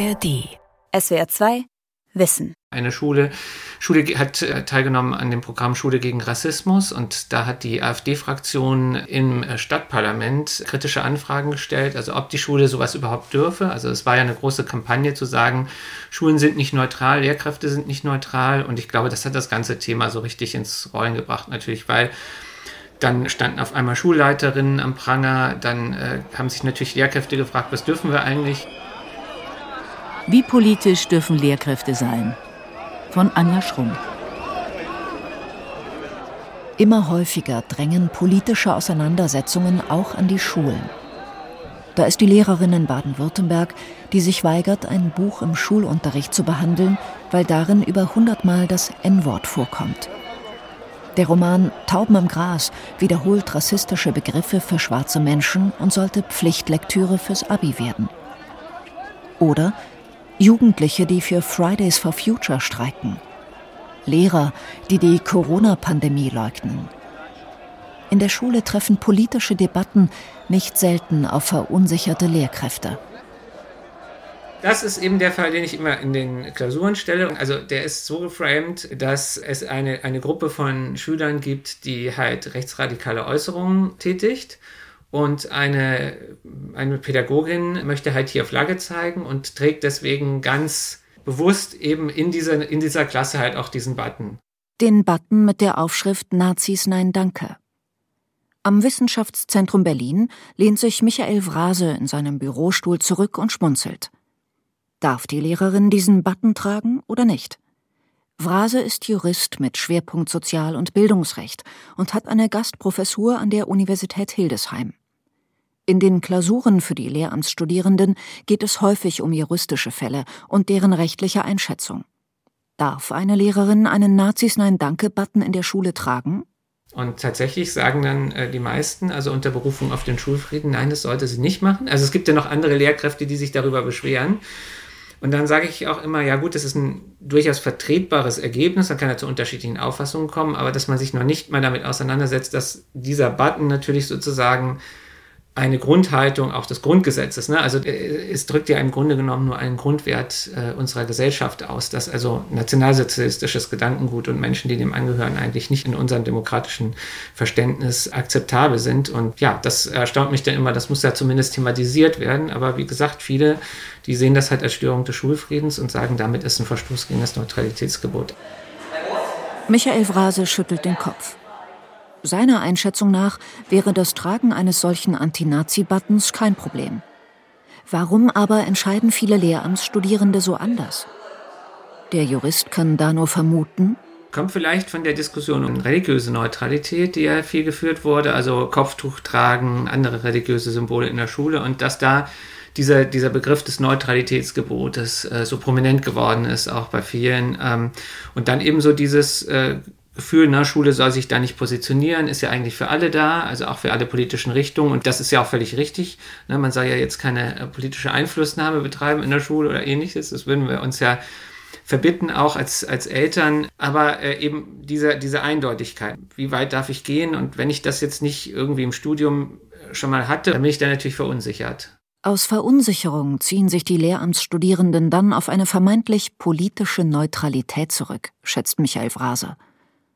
ARD. SWR 2 Wissen. Eine Schule, Schule hat äh, teilgenommen an dem Programm Schule gegen Rassismus und da hat die AfD-Fraktion im äh, Stadtparlament kritische Anfragen gestellt, also ob die Schule sowas überhaupt dürfe. Also es war ja eine große Kampagne zu sagen, Schulen sind nicht neutral, Lehrkräfte sind nicht neutral und ich glaube, das hat das ganze Thema so richtig ins Rollen gebracht, natürlich, weil dann standen auf einmal Schulleiterinnen am Pranger, dann äh, haben sich natürlich Lehrkräfte gefragt, was dürfen wir eigentlich? Wie politisch dürfen Lehrkräfte sein? Von Anja Schrumm. Immer häufiger drängen politische Auseinandersetzungen auch an die Schulen. Da ist die Lehrerin in Baden-Württemberg, die sich weigert, ein Buch im Schulunterricht zu behandeln, weil darin über hundertmal das N-Wort vorkommt. Der Roman Tauben im Gras wiederholt rassistische Begriffe für schwarze Menschen und sollte Pflichtlektüre fürs Abi werden. Oder Jugendliche, die für Fridays for Future streiken. Lehrer, die die Corona-Pandemie leugnen. In der Schule treffen politische Debatten nicht selten auf verunsicherte Lehrkräfte. Das ist eben der Fall, den ich immer in den Klausuren stelle. Also der ist so geframed, dass es eine, eine Gruppe von Schülern gibt, die halt rechtsradikale Äußerungen tätigt und eine, eine Pädagogin möchte halt hier Flagge zeigen und trägt deswegen ganz bewusst eben in dieser, in dieser Klasse halt auch diesen Button. Den Button mit der Aufschrift Nazis Nein Danke. Am Wissenschaftszentrum Berlin lehnt sich Michael Vrase in seinem Bürostuhl zurück und schmunzelt. Darf die Lehrerin diesen Button tragen oder nicht? Vrase ist Jurist mit Schwerpunkt Sozial- und Bildungsrecht und hat eine Gastprofessur an der Universität Hildesheim. In den Klausuren für die Lehramtsstudierenden geht es häufig um juristische Fälle und deren rechtliche Einschätzung. Darf eine Lehrerin einen Nazis Nein Danke Button in der Schule tragen? Und tatsächlich sagen dann äh, die meisten, also unter Berufung auf den Schulfrieden, nein, das sollte sie nicht machen. Also es gibt ja noch andere Lehrkräfte, die sich darüber beschweren. Und dann sage ich auch immer, ja gut, das ist ein durchaus vertretbares Ergebnis, dann kann er zu unterschiedlichen Auffassungen kommen, aber dass man sich noch nicht mal damit auseinandersetzt, dass dieser Button natürlich sozusagen eine Grundhaltung auch des Grundgesetzes. Ne? Also äh, es drückt ja im Grunde genommen nur einen Grundwert äh, unserer Gesellschaft aus, dass also nationalsozialistisches Gedankengut und Menschen, die dem angehören, eigentlich nicht in unserem demokratischen Verständnis akzeptabel sind. Und ja, das erstaunt mich dann immer, das muss ja zumindest thematisiert werden. Aber wie gesagt, viele, die sehen das halt als Störung des Schulfriedens und sagen, damit ist ein Verstoß gegen das Neutralitätsgebot. Michael Vrase schüttelt den Kopf. Seiner Einschätzung nach wäre das Tragen eines solchen Anti-Nazi-Buttons kein Problem. Warum aber entscheiden viele Lehramtsstudierende so anders? Der Jurist kann da nur vermuten, kommt vielleicht von der Diskussion um religiöse Neutralität, die ja viel geführt wurde, also Kopftuch tragen, andere religiöse Symbole in der Schule und dass da dieser, dieser Begriff des Neutralitätsgebotes äh, so prominent geworden ist, auch bei vielen. Ähm, und dann eben so dieses äh, Gefühl, na, Schule soll sich da nicht positionieren, ist ja eigentlich für alle da, also auch für alle politischen Richtungen. Und das ist ja auch völlig richtig. Ne? Man soll ja jetzt keine äh, politische Einflussnahme betreiben in der Schule oder ähnliches. Das würden wir uns ja verbitten, auch als, als Eltern. Aber äh, eben diese, diese Eindeutigkeit. Wie weit darf ich gehen? Und wenn ich das jetzt nicht irgendwie im Studium äh, schon mal hatte, dann bin ich da natürlich verunsichert. Aus Verunsicherung ziehen sich die Lehramtsstudierenden dann auf eine vermeintlich politische Neutralität zurück, schätzt Michael Fraser.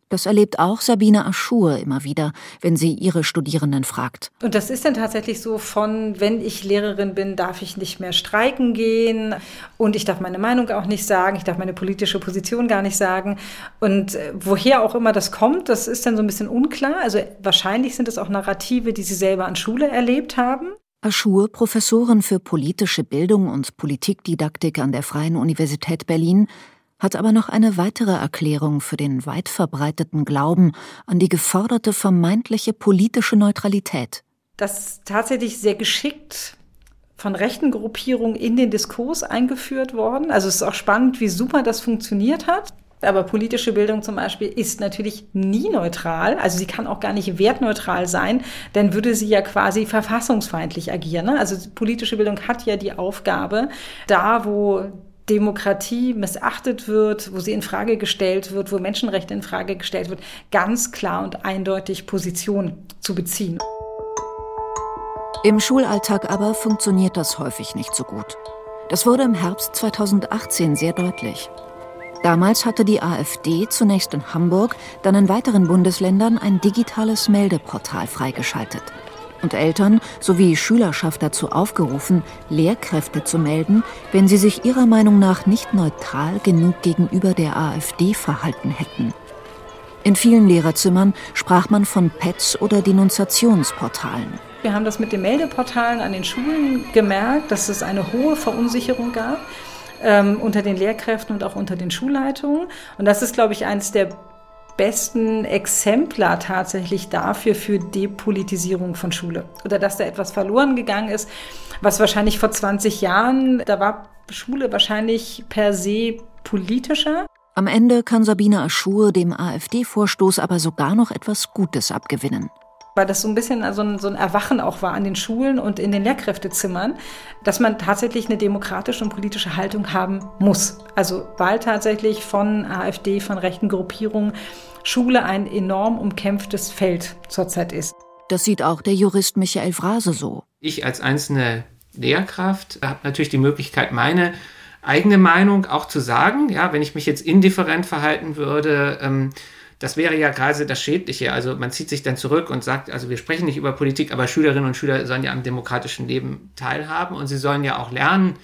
Das erlebt auch Sabine Aschur immer wieder, wenn sie ihre Studierenden fragt. Und das ist dann tatsächlich so von, wenn ich Lehrerin bin, darf ich nicht mehr streiken gehen und ich darf meine Meinung auch nicht sagen, ich darf meine politische Position gar nicht sagen. Und äh, woher auch immer das kommt, das ist dann so ein bisschen unklar. Also wahrscheinlich sind es auch Narrative, die sie selber an Schule erlebt haben. Aschur, Professorin für politische Bildung und Politikdidaktik an der Freien Universität Berlin, hat aber noch eine weitere Erklärung für den weit verbreiteten Glauben an die geforderte vermeintliche politische Neutralität. Das tatsächlich sehr geschickt von rechten Gruppierungen in den Diskurs eingeführt worden. Also es ist auch spannend, wie super das funktioniert hat. Aber politische Bildung zum Beispiel ist natürlich nie neutral. Also sie kann auch gar nicht wertneutral sein, denn würde sie ja quasi verfassungsfeindlich agieren. Ne? Also politische Bildung hat ja die Aufgabe, da wo Demokratie missachtet wird, wo sie in Frage gestellt wird, wo Menschenrechte in Frage gestellt wird, ganz klar und eindeutig Position zu beziehen. Im Schulalltag aber funktioniert das häufig nicht so gut. Das wurde im Herbst 2018 sehr deutlich. Damals hatte die AfD zunächst in Hamburg, dann in weiteren Bundesländern ein digitales Meldeportal freigeschaltet und Eltern sowie Schülerschaft dazu aufgerufen, Lehrkräfte zu melden, wenn sie sich ihrer Meinung nach nicht neutral genug gegenüber der AfD verhalten hätten. In vielen Lehrerzimmern sprach man von Pets oder Denunziationsportalen. Wir haben das mit den Meldeportalen an den Schulen gemerkt, dass es eine hohe Verunsicherung gab ähm, unter den Lehrkräften und auch unter den Schulleitungen. Und das ist, glaube ich, eines der besten Exemplar tatsächlich dafür für Depolitisierung von Schule. Oder dass da etwas verloren gegangen ist, was wahrscheinlich vor 20 Jahren, da war Schule wahrscheinlich per se politischer. Am Ende kann Sabine Aschur dem AfD-Vorstoß aber sogar noch etwas Gutes abgewinnen weil das so ein bisschen so ein, so ein Erwachen auch war an den Schulen und in den Lehrkräftezimmern, dass man tatsächlich eine demokratische und politische Haltung haben muss. Also weil tatsächlich von AfD, von rechten Gruppierungen Schule ein enorm umkämpftes Feld zurzeit ist. Das sieht auch der Jurist Michael Frase so. Ich als einzelne Lehrkraft habe natürlich die Möglichkeit, meine eigene Meinung auch zu sagen. Ja, wenn ich mich jetzt indifferent verhalten würde, ähm, das wäre ja gerade das Schädliche. Also man zieht sich dann zurück und sagt, also wir sprechen nicht über Politik, aber Schülerinnen und Schüler sollen ja am demokratischen Leben teilhaben und sie sollen ja auch lernen,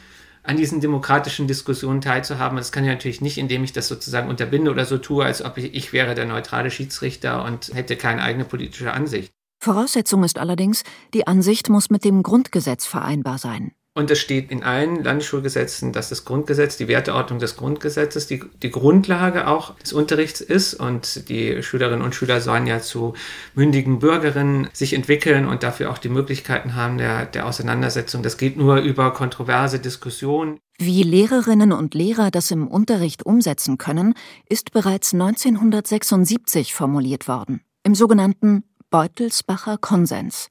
an diesen demokratischen Diskussionen teilzuhaben. das kann ich natürlich nicht, indem ich das sozusagen unterbinde oder so tue, als ob ich, ich wäre der neutrale Schiedsrichter und hätte keine eigene politische Ansicht. Voraussetzung ist allerdings, die Ansicht muss mit dem Grundgesetz vereinbar sein. Und es steht in allen Landesschulgesetzen, dass das Grundgesetz, die Werteordnung des Grundgesetzes, die, die Grundlage auch des Unterrichts ist. Und die Schülerinnen und Schüler sollen ja zu mündigen Bürgerinnen sich entwickeln und dafür auch die Möglichkeiten haben der, der Auseinandersetzung. Das geht nur über kontroverse Diskussionen. Wie Lehrerinnen und Lehrer das im Unterricht umsetzen können, ist bereits 1976 formuliert worden, im sogenannten Beutelsbacher Konsens.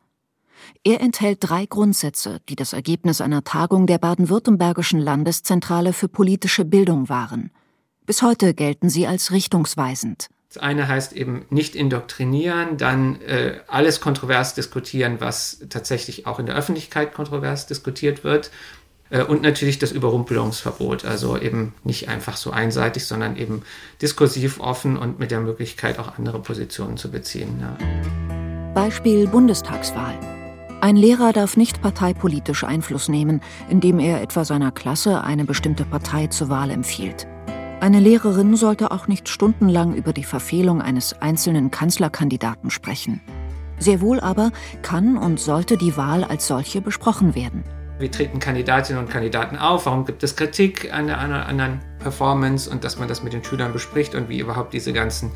Er enthält drei Grundsätze, die das Ergebnis einer Tagung der baden-württembergischen Landeszentrale für politische Bildung waren. Bis heute gelten sie als richtungsweisend. Das eine heißt eben nicht indoktrinieren, dann äh, alles kontrovers diskutieren, was tatsächlich auch in der Öffentlichkeit kontrovers diskutiert wird. Äh, und natürlich das Überrumpelungsverbot, also eben nicht einfach so einseitig, sondern eben diskursiv offen und mit der Möglichkeit auch andere Positionen zu beziehen. Ja. Beispiel Bundestagswahl. Ein Lehrer darf nicht parteipolitisch Einfluss nehmen, indem er etwa seiner Klasse eine bestimmte Partei zur Wahl empfiehlt. Eine Lehrerin sollte auch nicht stundenlang über die Verfehlung eines einzelnen Kanzlerkandidaten sprechen. Sehr wohl aber kann und sollte die Wahl als solche besprochen werden. Wie treten Kandidatinnen und Kandidaten auf? Warum gibt es Kritik an der anderen Performance und dass man das mit den Schülern bespricht und wie überhaupt diese ganzen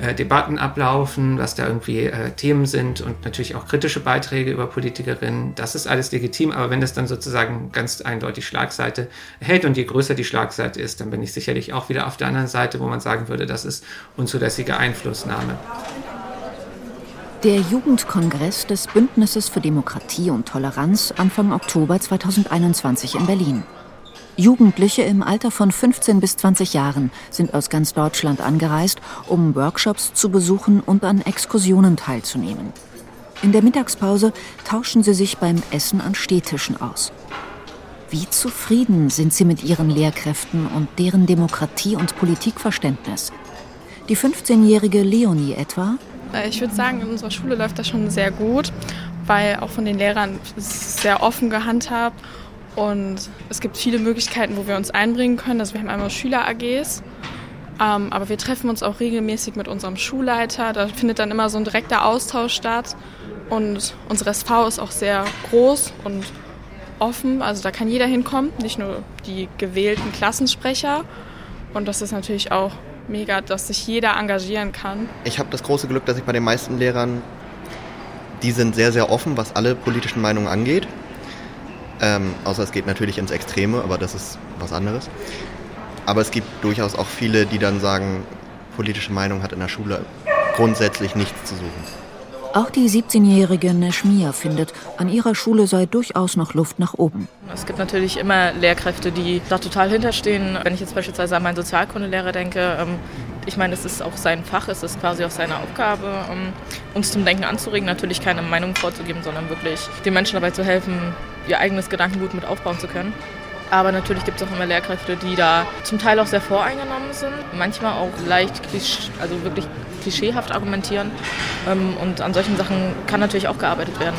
äh, Debatten ablaufen, was da irgendwie äh, Themen sind und natürlich auch kritische Beiträge über Politikerinnen. Das ist alles legitim, aber wenn das dann sozusagen ganz eindeutig Schlagseite hält und je größer die Schlagseite ist, dann bin ich sicherlich auch wieder auf der anderen Seite, wo man sagen würde, das ist unzulässige Einflussnahme. Der Jugendkongress des Bündnisses für Demokratie und Toleranz Anfang Oktober 2021 in Berlin. Jugendliche im Alter von 15 bis 20 Jahren sind aus ganz Deutschland angereist, um Workshops zu besuchen und an Exkursionen teilzunehmen. In der Mittagspause tauschen sie sich beim Essen an Stehtischen aus. Wie zufrieden sind sie mit ihren Lehrkräften und deren Demokratie- und Politikverständnis? Die 15-jährige Leonie etwa äh, ich würde sagen, in unserer Schule läuft das schon sehr gut, weil auch von den Lehrern sehr offen gehandhabt und es gibt viele Möglichkeiten, wo wir uns einbringen können. Also wir haben einmal Schüler-AGs, ähm, aber wir treffen uns auch regelmäßig mit unserem Schulleiter. Da findet dann immer so ein direkter Austausch statt und unsere SV ist auch sehr groß und offen. Also da kann jeder hinkommen, nicht nur die gewählten Klassensprecher. Und das ist natürlich auch mega, dass sich jeder engagieren kann. Ich habe das große Glück, dass ich bei den meisten Lehrern, die sind sehr, sehr offen, was alle politischen Meinungen angeht. Ähm, außer es geht natürlich ins Extreme, aber das ist was anderes. Aber es gibt durchaus auch viele, die dann sagen, politische Meinung hat in der Schule grundsätzlich nichts zu suchen. Auch die 17-jährige Nashmia findet, an ihrer Schule sei durchaus noch Luft nach oben. Es gibt natürlich immer Lehrkräfte, die da total hinterstehen. Wenn ich jetzt beispielsweise an meinen Sozialkundelehrer denke, ähm, ich meine, es ist auch sein Fach, es ist quasi auch seine Aufgabe, ähm, uns zum Denken anzuregen, natürlich keine Meinung vorzugeben, sondern wirklich den Menschen dabei zu helfen, ihr eigenes Gedankengut mit aufbauen zu können. Aber natürlich gibt es auch immer Lehrkräfte, die da zum Teil auch sehr voreingenommen sind, manchmal auch leicht, also wirklich klischeehaft argumentieren. Ähm, und an solchen Sachen kann natürlich auch gearbeitet werden.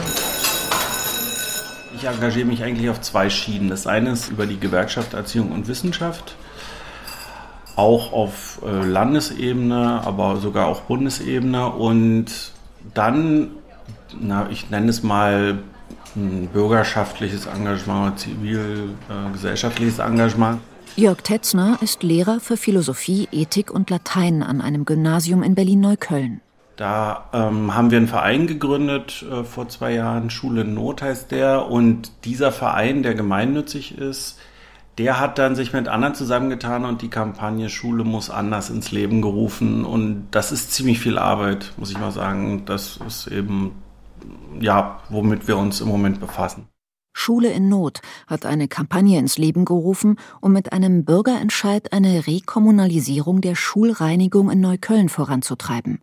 Ich engagiere mich eigentlich auf zwei Schienen. Das eine ist über die Gewerkschaft Erziehung und Wissenschaft, auch auf äh, Landesebene, aber sogar auch Bundesebene. Und dann, na, ich nenne es mal bürgerschaftliches Engagement, zivilgesellschaftliches äh, Engagement. Jörg Tetzner ist Lehrer für Philosophie, Ethik und Latein an einem Gymnasium in Berlin-Neukölln. Da ähm, haben wir einen Verein gegründet äh, vor zwei Jahren, Schule in Not heißt der. Und dieser Verein, der gemeinnützig ist, der hat dann sich mit anderen zusammengetan und die Kampagne Schule muss anders ins Leben gerufen. Und das ist ziemlich viel Arbeit, muss ich mal sagen. Das ist eben ja, womit wir uns im Moment befassen. Schule in Not hat eine Kampagne ins Leben gerufen, um mit einem Bürgerentscheid eine Rekommunalisierung der Schulreinigung in Neukölln voranzutreiben.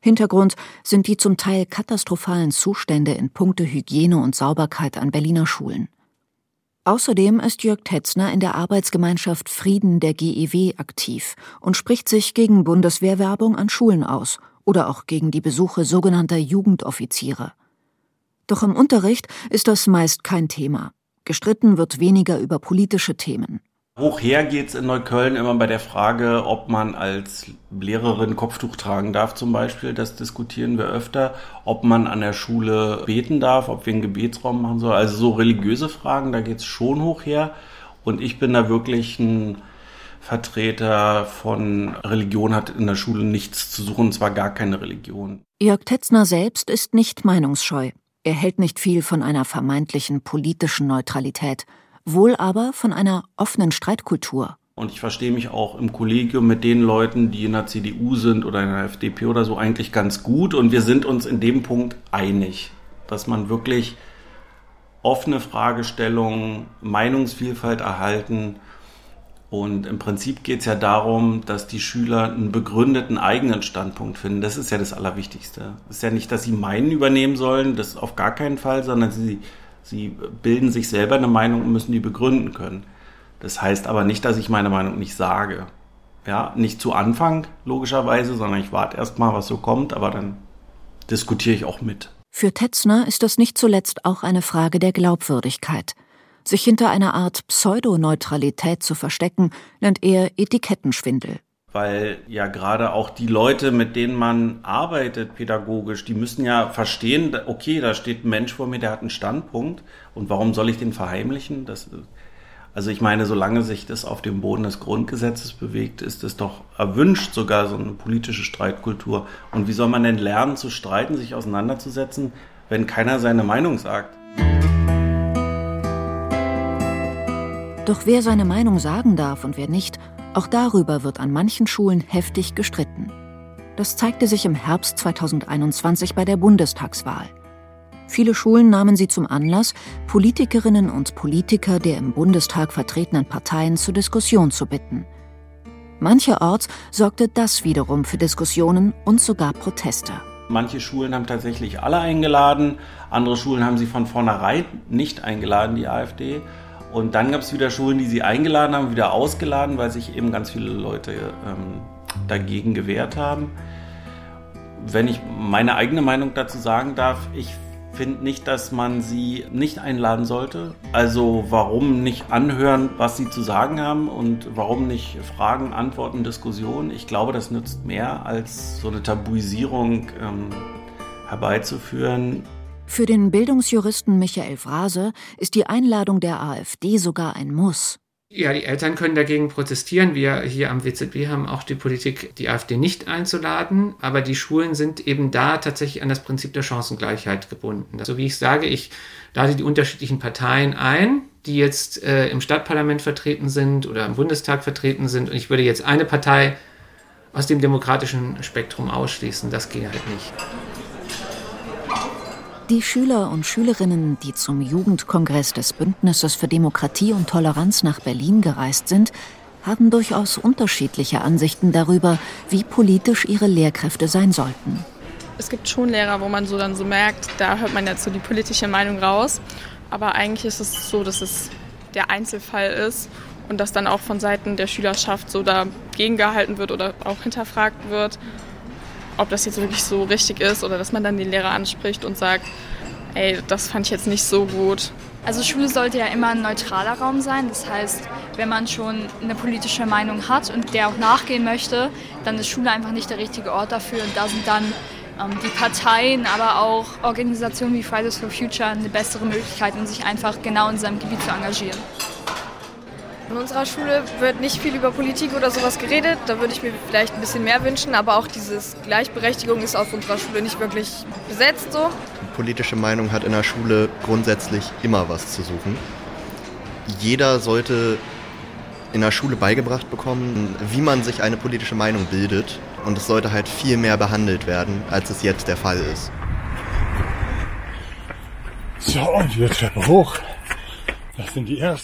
Hintergrund sind die zum Teil katastrophalen Zustände in puncto Hygiene und Sauberkeit an Berliner Schulen. Außerdem ist Jörg Tetzner in der Arbeitsgemeinschaft Frieden der GEW aktiv und spricht sich gegen Bundeswehrwerbung an Schulen aus oder auch gegen die Besuche sogenannter Jugendoffiziere. Doch im Unterricht ist das meist kein Thema. Gestritten wird weniger über politische Themen. Hochher geht es in Neukölln immer bei der Frage, ob man als Lehrerin Kopftuch tragen darf zum Beispiel. Das diskutieren wir öfter. Ob man an der Schule beten darf, ob wir einen Gebetsraum machen sollen. Also so religiöse Fragen, da geht es schon hoch her. Und ich bin da wirklich ein Vertreter von Religion hat in der Schule nichts zu suchen, und zwar gar keine Religion. Jörg Tetzner selbst ist nicht meinungsscheu. Er hält nicht viel von einer vermeintlichen politischen Neutralität, wohl aber von einer offenen Streitkultur. Und ich verstehe mich auch im Kollegium mit den Leuten, die in der CDU sind oder in der FDP oder so, eigentlich ganz gut. Und wir sind uns in dem Punkt einig, dass man wirklich offene Fragestellungen, Meinungsvielfalt erhalten und im Prinzip geht es ja darum, dass die Schüler einen begründeten eigenen Standpunkt finden. Das ist ja das Allerwichtigste. Es ist ja nicht, dass sie meinen übernehmen sollen, das auf gar keinen Fall, sondern sie, sie bilden sich selber eine Meinung und müssen die begründen können. Das heißt aber nicht, dass ich meine Meinung nicht sage. Ja, nicht zu Anfang, logischerweise, sondern ich warte erst mal, was so kommt, aber dann diskutiere ich auch mit. Für Tetzner ist das nicht zuletzt auch eine Frage der Glaubwürdigkeit. Sich hinter einer Art Pseudoneutralität zu verstecken, nennt er Etikettenschwindel. Weil ja gerade auch die Leute, mit denen man arbeitet pädagogisch, die müssen ja verstehen, okay, da steht ein Mensch vor mir, der hat einen Standpunkt und warum soll ich den verheimlichen? Das, also ich meine, solange sich das auf dem Boden des Grundgesetzes bewegt, ist es doch erwünscht, sogar so eine politische Streitkultur. Und wie soll man denn lernen zu streiten, sich auseinanderzusetzen, wenn keiner seine Meinung sagt? Doch wer seine Meinung sagen darf und wer nicht, auch darüber wird an manchen Schulen heftig gestritten. Das zeigte sich im Herbst 2021 bei der Bundestagswahl. Viele Schulen nahmen sie zum Anlass, Politikerinnen und Politiker der im Bundestag vertretenen Parteien zur Diskussion zu bitten. Mancherorts sorgte das wiederum für Diskussionen und sogar Proteste. Manche Schulen haben tatsächlich alle eingeladen, andere Schulen haben sie von vornherein nicht eingeladen, die AfD. Und dann gab es wieder Schulen, die sie eingeladen haben, wieder ausgeladen, weil sich eben ganz viele Leute ähm, dagegen gewehrt haben. Wenn ich meine eigene Meinung dazu sagen darf, ich finde nicht, dass man sie nicht einladen sollte. Also warum nicht anhören, was sie zu sagen haben und warum nicht Fragen, Antworten, Diskussionen. Ich glaube, das nützt mehr als so eine Tabuisierung ähm, herbeizuführen. Für den Bildungsjuristen Michael Frase ist die Einladung der AfD sogar ein Muss. Ja, die Eltern können dagegen protestieren. Wir hier am WZB haben auch die Politik, die AfD nicht einzuladen. Aber die Schulen sind eben da tatsächlich an das Prinzip der Chancengleichheit gebunden. So wie ich sage, ich lade die unterschiedlichen Parteien ein, die jetzt äh, im Stadtparlament vertreten sind oder im Bundestag vertreten sind. Und ich würde jetzt eine Partei aus dem demokratischen Spektrum ausschließen. Das geht halt nicht. Die Schüler und Schülerinnen, die zum Jugendkongress des Bündnisses für Demokratie und Toleranz nach Berlin gereist sind, haben durchaus unterschiedliche Ansichten darüber, wie politisch ihre Lehrkräfte sein sollten. Es gibt schon Lehrer, wo man so dann so merkt, da hört man jetzt so die politische Meinung raus. Aber eigentlich ist es so, dass es der Einzelfall ist und das dann auch von Seiten der Schülerschaft so dagegen gehalten wird oder auch hinterfragt wird, ob das jetzt wirklich so richtig ist oder dass man dann den Lehrer anspricht und sagt, ey, das fand ich jetzt nicht so gut. Also Schule sollte ja immer ein neutraler Raum sein. Das heißt, wenn man schon eine politische Meinung hat und der auch nachgehen möchte, dann ist Schule einfach nicht der richtige Ort dafür. Und da sind dann ähm, die Parteien, aber auch Organisationen wie Fridays for Future eine bessere Möglichkeit, um sich einfach genau in seinem Gebiet zu engagieren. In unserer Schule wird nicht viel über Politik oder sowas geredet. Da würde ich mir vielleicht ein bisschen mehr wünschen. Aber auch dieses Gleichberechtigung ist auf unserer Schule nicht wirklich besetzt so. Politische Meinung hat in der Schule grundsätzlich immer was zu suchen. Jeder sollte in der Schule beigebracht bekommen, wie man sich eine politische Meinung bildet. Und es sollte halt viel mehr behandelt werden, als es jetzt der Fall ist. So, und wieder Treppe hoch.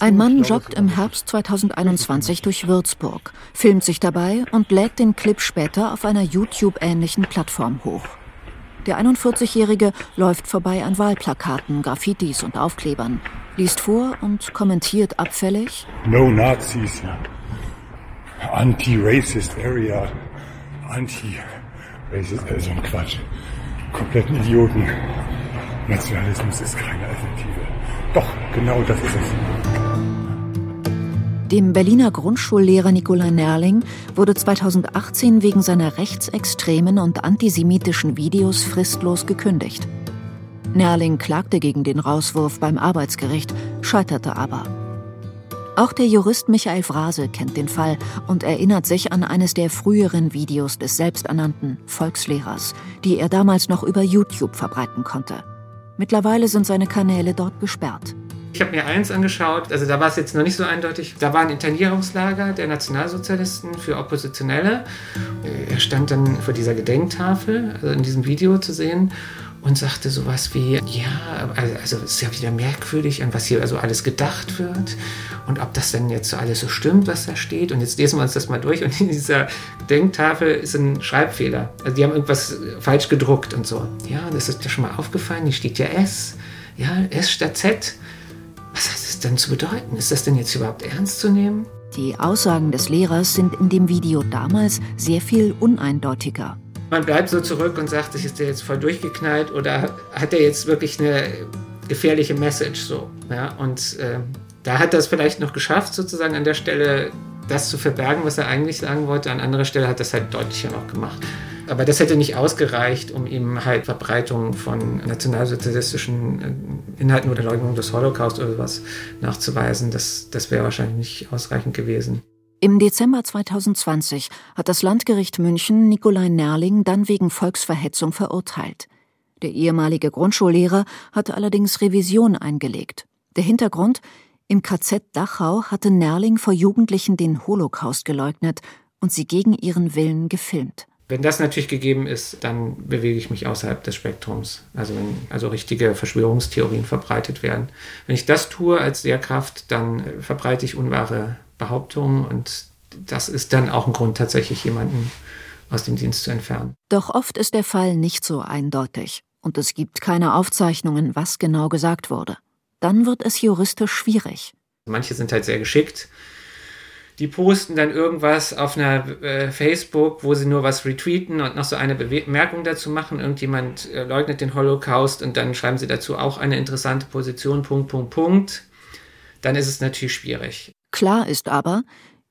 Ein Mann joggt im Herbst 2021 durch Würzburg, filmt sich dabei und lädt den Clip später auf einer YouTube-ähnlichen Plattform hoch. Der 41-Jährige läuft vorbei an Wahlplakaten, Graffitis und Aufklebern, liest vor und kommentiert abfällig: No Nazis, Anti-Racist Area, Anti-Racist, also ein Quatsch. Kompletten Idioten. Nationalismus ist keine Alternative. Doch, genau das ist es. Dem Berliner Grundschullehrer Nikolai Nerling wurde 2018 wegen seiner rechtsextremen und antisemitischen Videos fristlos gekündigt. Nerling klagte gegen den Rauswurf beim Arbeitsgericht, scheiterte aber. Auch der Jurist Michael Frase kennt den Fall und erinnert sich an eines der früheren Videos des selbsternannten Volkslehrers, die er damals noch über YouTube verbreiten konnte. Mittlerweile sind seine Kanäle dort gesperrt. Ich habe mir eins angeschaut, also da war es jetzt noch nicht so eindeutig. Da war ein Internierungslager der Nationalsozialisten für Oppositionelle. Er stand dann vor dieser Gedenktafel, also in diesem Video zu sehen und sagte sowas wie, ja, also es ist ja wieder merkwürdig, an was hier also alles gedacht wird und ob das denn jetzt so alles so stimmt, was da steht. Und jetzt lesen wir uns das mal durch und in dieser Denktafel ist ein Schreibfehler. Also die haben irgendwas falsch gedruckt und so. Ja, das ist dir schon mal aufgefallen, hier steht ja S. Ja, S statt Z. Was hat das denn zu bedeuten? Ist das denn jetzt überhaupt ernst zu nehmen? Die Aussagen des Lehrers sind in dem Video damals sehr viel uneindeutiger. Man bleibt so zurück und sagt ist der jetzt voll durchgeknallt oder hat er jetzt wirklich eine gefährliche Message so? Ja, und äh, da hat er es vielleicht noch geschafft, sozusagen an der Stelle das zu verbergen, was er eigentlich sagen wollte. An anderer Stelle hat es halt deutlicher noch gemacht. Aber das hätte nicht ausgereicht, um ihm halt Verbreitung von nationalsozialistischen äh, Inhalten oder Leugnung des Holocaust oder sowas nachzuweisen. Das, das wäre wahrscheinlich nicht ausreichend gewesen. Im Dezember 2020 hat das Landgericht München Nikolai Nerling dann wegen Volksverhetzung verurteilt. Der ehemalige Grundschullehrer hatte allerdings Revision eingelegt. Der Hintergrund? Im KZ Dachau hatte Nerling vor Jugendlichen den Holocaust geleugnet und sie gegen ihren Willen gefilmt. Wenn das natürlich gegeben ist, dann bewege ich mich außerhalb des Spektrums. Also wenn also richtige Verschwörungstheorien verbreitet werden. Wenn ich das tue als Lehrkraft, dann verbreite ich unwahre Behauptungen und das ist dann auch ein Grund, tatsächlich jemanden aus dem Dienst zu entfernen. Doch oft ist der Fall nicht so eindeutig und es gibt keine Aufzeichnungen, was genau gesagt wurde. Dann wird es juristisch schwierig. Manche sind halt sehr geschickt. Die posten dann irgendwas auf einer äh, Facebook, wo sie nur was retweeten und noch so eine Bemerkung dazu machen. Irgendjemand äh, leugnet den Holocaust und dann schreiben sie dazu auch eine interessante Position, Punkt, Punkt, Punkt. Dann ist es natürlich schwierig. Klar ist aber,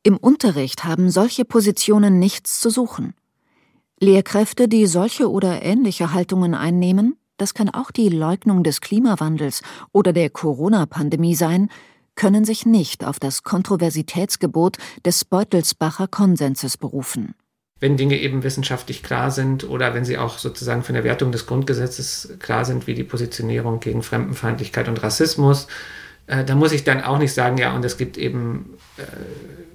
im Unterricht haben solche Positionen nichts zu suchen. Lehrkräfte, die solche oder ähnliche Haltungen einnehmen, das kann auch die Leugnung des Klimawandels oder der Corona-Pandemie sein, können sich nicht auf das Kontroversitätsgebot des Beutelsbacher Konsenses berufen. Wenn Dinge eben wissenschaftlich klar sind oder wenn sie auch sozusagen von der Wertung des Grundgesetzes klar sind, wie die Positionierung gegen Fremdenfeindlichkeit und Rassismus, äh, da muss ich dann auch nicht sagen, ja, und es gibt eben äh,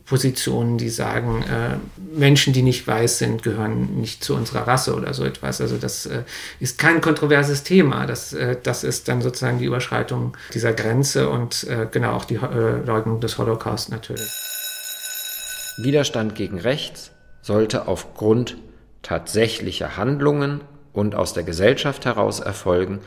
Positionen, die sagen, äh, Menschen, die nicht weiß sind, gehören nicht zu unserer Rasse oder so etwas. Also das äh, ist kein kontroverses Thema. Das, äh, das ist dann sozusagen die Überschreitung dieser Grenze und äh, genau auch die Leugnung des Holocaust natürlich. Widerstand gegen rechts sollte aufgrund tatsächlicher Handlungen und aus der Gesellschaft heraus erfolgen,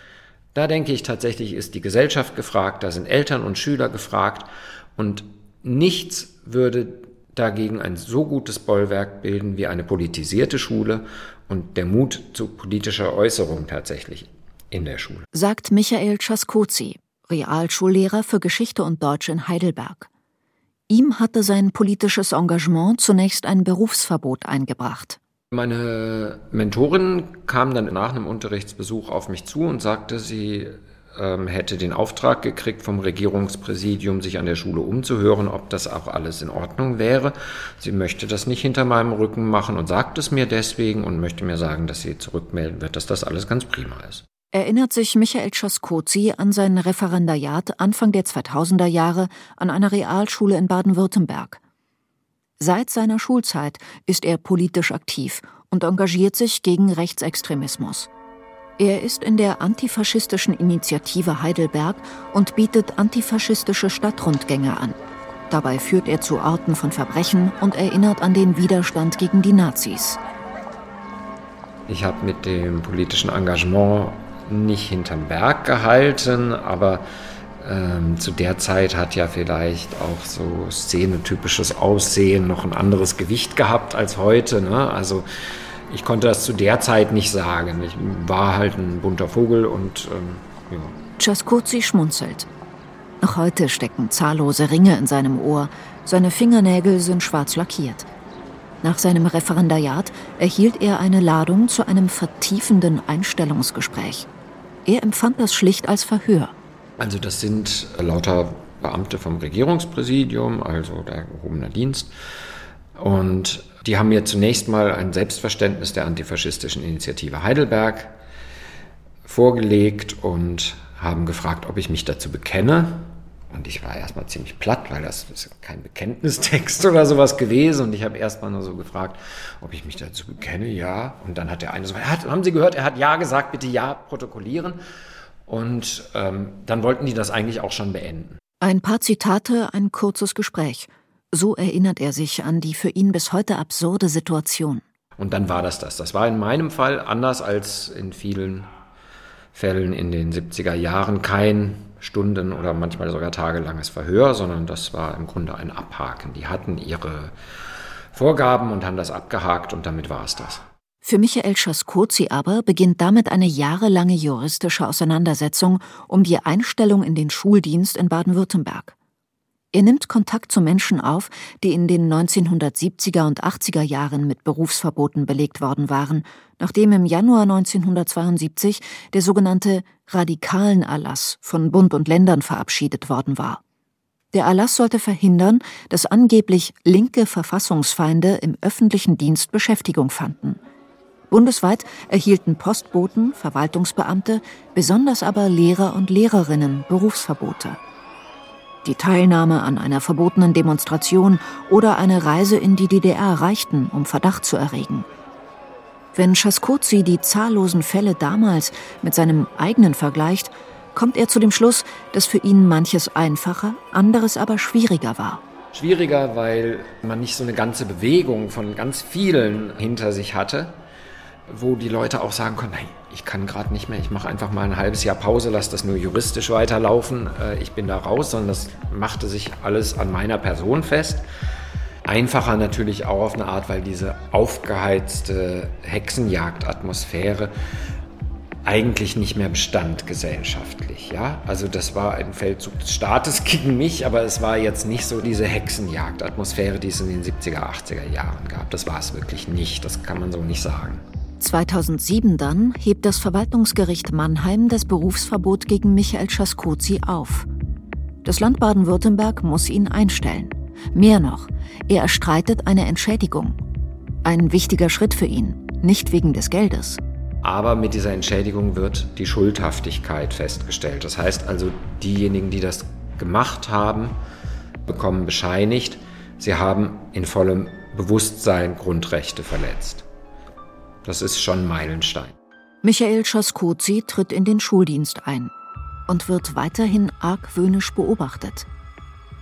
da denke ich tatsächlich, ist die Gesellschaft gefragt, da sind Eltern und Schüler gefragt Und nichts würde dagegen ein so gutes Bollwerk bilden wie eine politisierte Schule und der Mut zu politischer Äußerung tatsächlich in der Schule. Sagt Michael Czaskozzi, Realschullehrer für Geschichte und Deutsch in Heidelberg. Ihm hatte sein politisches Engagement zunächst ein Berufsverbot eingebracht. Meine Mentorin kam dann nach einem Unterrichtsbesuch auf mich zu und sagte, sie ähm, hätte den Auftrag gekriegt vom Regierungspräsidium, sich an der Schule umzuhören, ob das auch alles in Ordnung wäre. Sie möchte das nicht hinter meinem Rücken machen und sagt es mir deswegen und möchte mir sagen, dass sie zurückmelden wird, dass das alles ganz prima ist. Erinnert sich Michael Czaskozzi an sein Referendariat Anfang der 2000er Jahre an einer Realschule in Baden-Württemberg. Seit seiner Schulzeit ist er politisch aktiv und engagiert sich gegen Rechtsextremismus. Er ist in der antifaschistischen Initiative Heidelberg und bietet antifaschistische Stadtrundgänge an. Dabei führt er zu Orten von Verbrechen und erinnert an den Widerstand gegen die Nazis. Ich habe mit dem politischen Engagement nicht hinterm Berg gehalten, aber ähm, zu der Zeit hat ja vielleicht auch so szenetypisches Aussehen noch ein anderes Gewicht gehabt als heute. Ne? Also ich konnte das zu der Zeit nicht sagen. Ich war halt ein bunter Vogel und ähm, ja. Czaskurzi schmunzelt. Noch heute stecken zahllose Ringe in seinem Ohr. Seine Fingernägel sind schwarz lackiert. Nach seinem Referendariat erhielt er eine Ladung zu einem vertiefenden Einstellungsgespräch. Er empfand das schlicht als Verhör. Also das sind lauter Beamte vom Regierungspräsidium, also der gehobener Dienst. Und die haben mir zunächst mal ein Selbstverständnis der antifaschistischen Initiative Heidelberg vorgelegt und haben gefragt, ob ich mich dazu bekenne. Und ich war erstmal ziemlich platt, weil das ist kein Bekenntnistext oder sowas gewesen. Und ich habe erstmal nur so gefragt, ob ich mich dazu bekenne. Ja. Und dann hat der eine so, haben Sie gehört, er hat Ja gesagt, bitte Ja protokollieren. Und ähm, dann wollten die das eigentlich auch schon beenden. Ein paar Zitate, ein kurzes Gespräch. So erinnert er sich an die für ihn bis heute absurde Situation. Und dann war das das. Das war in meinem Fall anders als in vielen Fällen in den 70er Jahren kein Stunden- oder manchmal sogar tagelanges Verhör, sondern das war im Grunde ein Abhaken. Die hatten ihre Vorgaben und haben das abgehakt und damit war es das. Für Michael Schaskozi aber beginnt damit eine jahrelange juristische Auseinandersetzung um die Einstellung in den Schuldienst in Baden-Württemberg. Er nimmt Kontakt zu Menschen auf, die in den 1970er und 80er Jahren mit Berufsverboten belegt worden waren, nachdem im Januar 1972 der sogenannte Radikalenerlass von Bund und Ländern verabschiedet worden war. Der Erlass sollte verhindern, dass angeblich linke Verfassungsfeinde im öffentlichen Dienst Beschäftigung fanden. Bundesweit erhielten Postboten, Verwaltungsbeamte, besonders aber Lehrer und Lehrerinnen Berufsverbote. Die Teilnahme an einer verbotenen Demonstration oder eine Reise in die DDR reichten, um Verdacht zu erregen. Wenn Schaskozi die zahllosen Fälle damals mit seinem eigenen vergleicht, kommt er zu dem Schluss, dass für ihn manches einfacher, anderes aber schwieriger war. Schwieriger, weil man nicht so eine ganze Bewegung von ganz vielen hinter sich hatte, wo die Leute auch sagen konnten, nein, ich kann gerade nicht mehr, ich mache einfach mal ein halbes Jahr Pause, lasse das nur juristisch weiterlaufen, äh, ich bin da raus, sondern das machte sich alles an meiner Person fest. Einfacher natürlich auch auf eine Art, weil diese aufgeheizte Hexenjagdatmosphäre eigentlich nicht mehr bestand gesellschaftlich. Ja? Also das war ein Feldzug des Staates gegen mich, aber es war jetzt nicht so diese Hexenjagdatmosphäre, die es in den 70er, 80er Jahren gab. Das war es wirklich nicht, das kann man so nicht sagen. 2007 dann hebt das Verwaltungsgericht Mannheim das Berufsverbot gegen Michael Schaskozi auf. Das Land Baden-Württemberg muss ihn einstellen. Mehr noch, er erstreitet eine Entschädigung. Ein wichtiger Schritt für ihn, nicht wegen des Geldes. Aber mit dieser Entschädigung wird die Schuldhaftigkeit festgestellt. Das heißt also, diejenigen, die das gemacht haben, bekommen bescheinigt, sie haben in vollem Bewusstsein Grundrechte verletzt. Das ist schon Meilenstein. Michael Schaskozi tritt in den Schuldienst ein und wird weiterhin argwöhnisch beobachtet.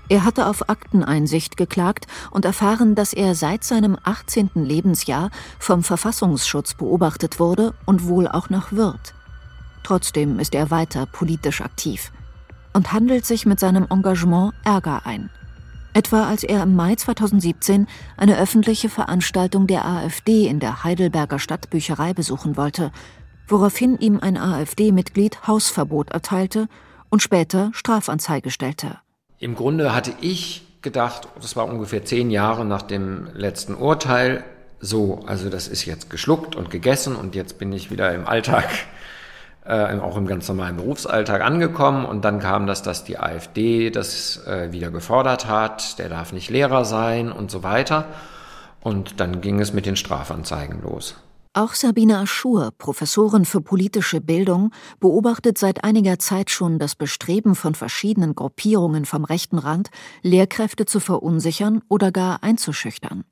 Er hatte auf Akteneinsicht geklagt und erfahren, dass er seit seinem 18. Lebensjahr vom Verfassungsschutz beobachtet wurde und wohl auch noch wird. Trotzdem ist er weiter politisch aktiv und handelt sich mit seinem Engagement Ärger ein. Etwa als er im Mai 2017 eine öffentliche Veranstaltung der AfD in der Heidelberger Stadtbücherei besuchen wollte, woraufhin ihm ein AfD-Mitglied Hausverbot erteilte und später Strafanzeige stellte. Im Grunde hatte ich gedacht, das war ungefähr zehn Jahre nach dem letzten Urteil, so, also das ist jetzt geschluckt und gegessen und jetzt bin ich wieder im Alltag, äh, auch im ganz normalen Berufsalltag angekommen und dann kam das, dass die AfD das äh, wieder gefordert hat, der darf nicht Lehrer sein und so weiter. Und dann ging es mit den Strafanzeigen los. Auch Sabine Aschur, Professorin für politische Bildung, beobachtet seit einiger Zeit schon das Bestreben von verschiedenen Gruppierungen vom rechten Rand, Lehrkräfte zu verunsichern oder gar einzuschüchtern.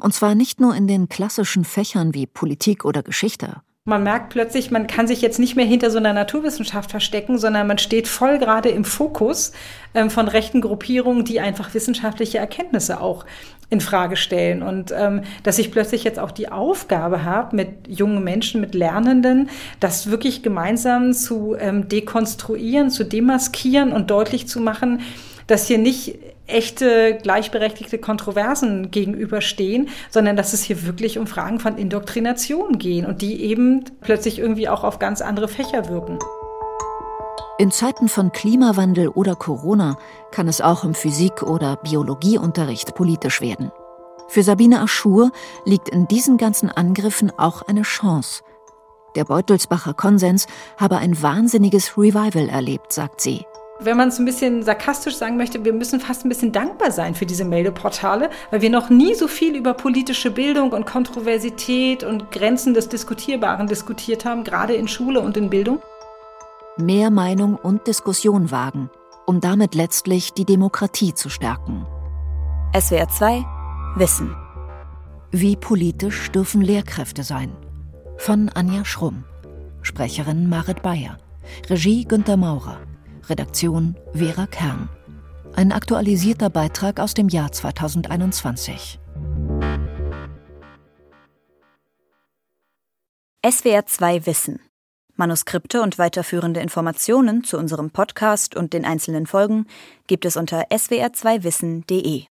Und zwar nicht nur in den klassischen Fächern wie Politik oder Geschichte. Man merkt plötzlich, man kann sich jetzt nicht mehr hinter so einer Naturwissenschaft verstecken, sondern man steht voll gerade im Fokus ähm, von rechten Gruppierungen, die einfach wissenschaftliche Erkenntnisse auch in Frage stellen. Und ähm, dass ich plötzlich jetzt auch die Aufgabe habe, mit jungen Menschen, mit Lernenden, das wirklich gemeinsam zu ähm, dekonstruieren, zu demaskieren und deutlich zu machen, dass hier nicht echte gleichberechtigte Kontroversen gegenüberstehen, sondern dass es hier wirklich um Fragen von Indoktrination gehen und die eben plötzlich irgendwie auch auf ganz andere Fächer wirken. In Zeiten von Klimawandel oder Corona kann es auch im Physik- oder Biologieunterricht politisch werden. Für Sabine Aschur liegt in diesen ganzen Angriffen auch eine Chance. Der Beutelsbacher Konsens habe ein wahnsinniges Revival erlebt, sagt sie wenn man es ein bisschen sarkastisch sagen möchte, wir müssen fast ein bisschen dankbar sein für diese Meldeportale, weil wir noch nie so viel über politische Bildung und Kontroversität und Grenzen des Diskutierbaren diskutiert haben, gerade in Schule und in Bildung. Mehr Meinung und Diskussion wagen, um damit letztlich die Demokratie zu stärken. SWR 2 Wissen. Wie politisch dürfen Lehrkräfte sein? Von Anja Schrumm. Sprecherin Marit Bayer. Regie Günter Maurer. Redaktion Vera Kern. Ein aktualisierter Beitrag aus dem Jahr 2021. SWR 2 Wissen. Manuskripte und weiterführende Informationen zu unserem Podcast und den einzelnen Folgen gibt es unter swr2wissen.de.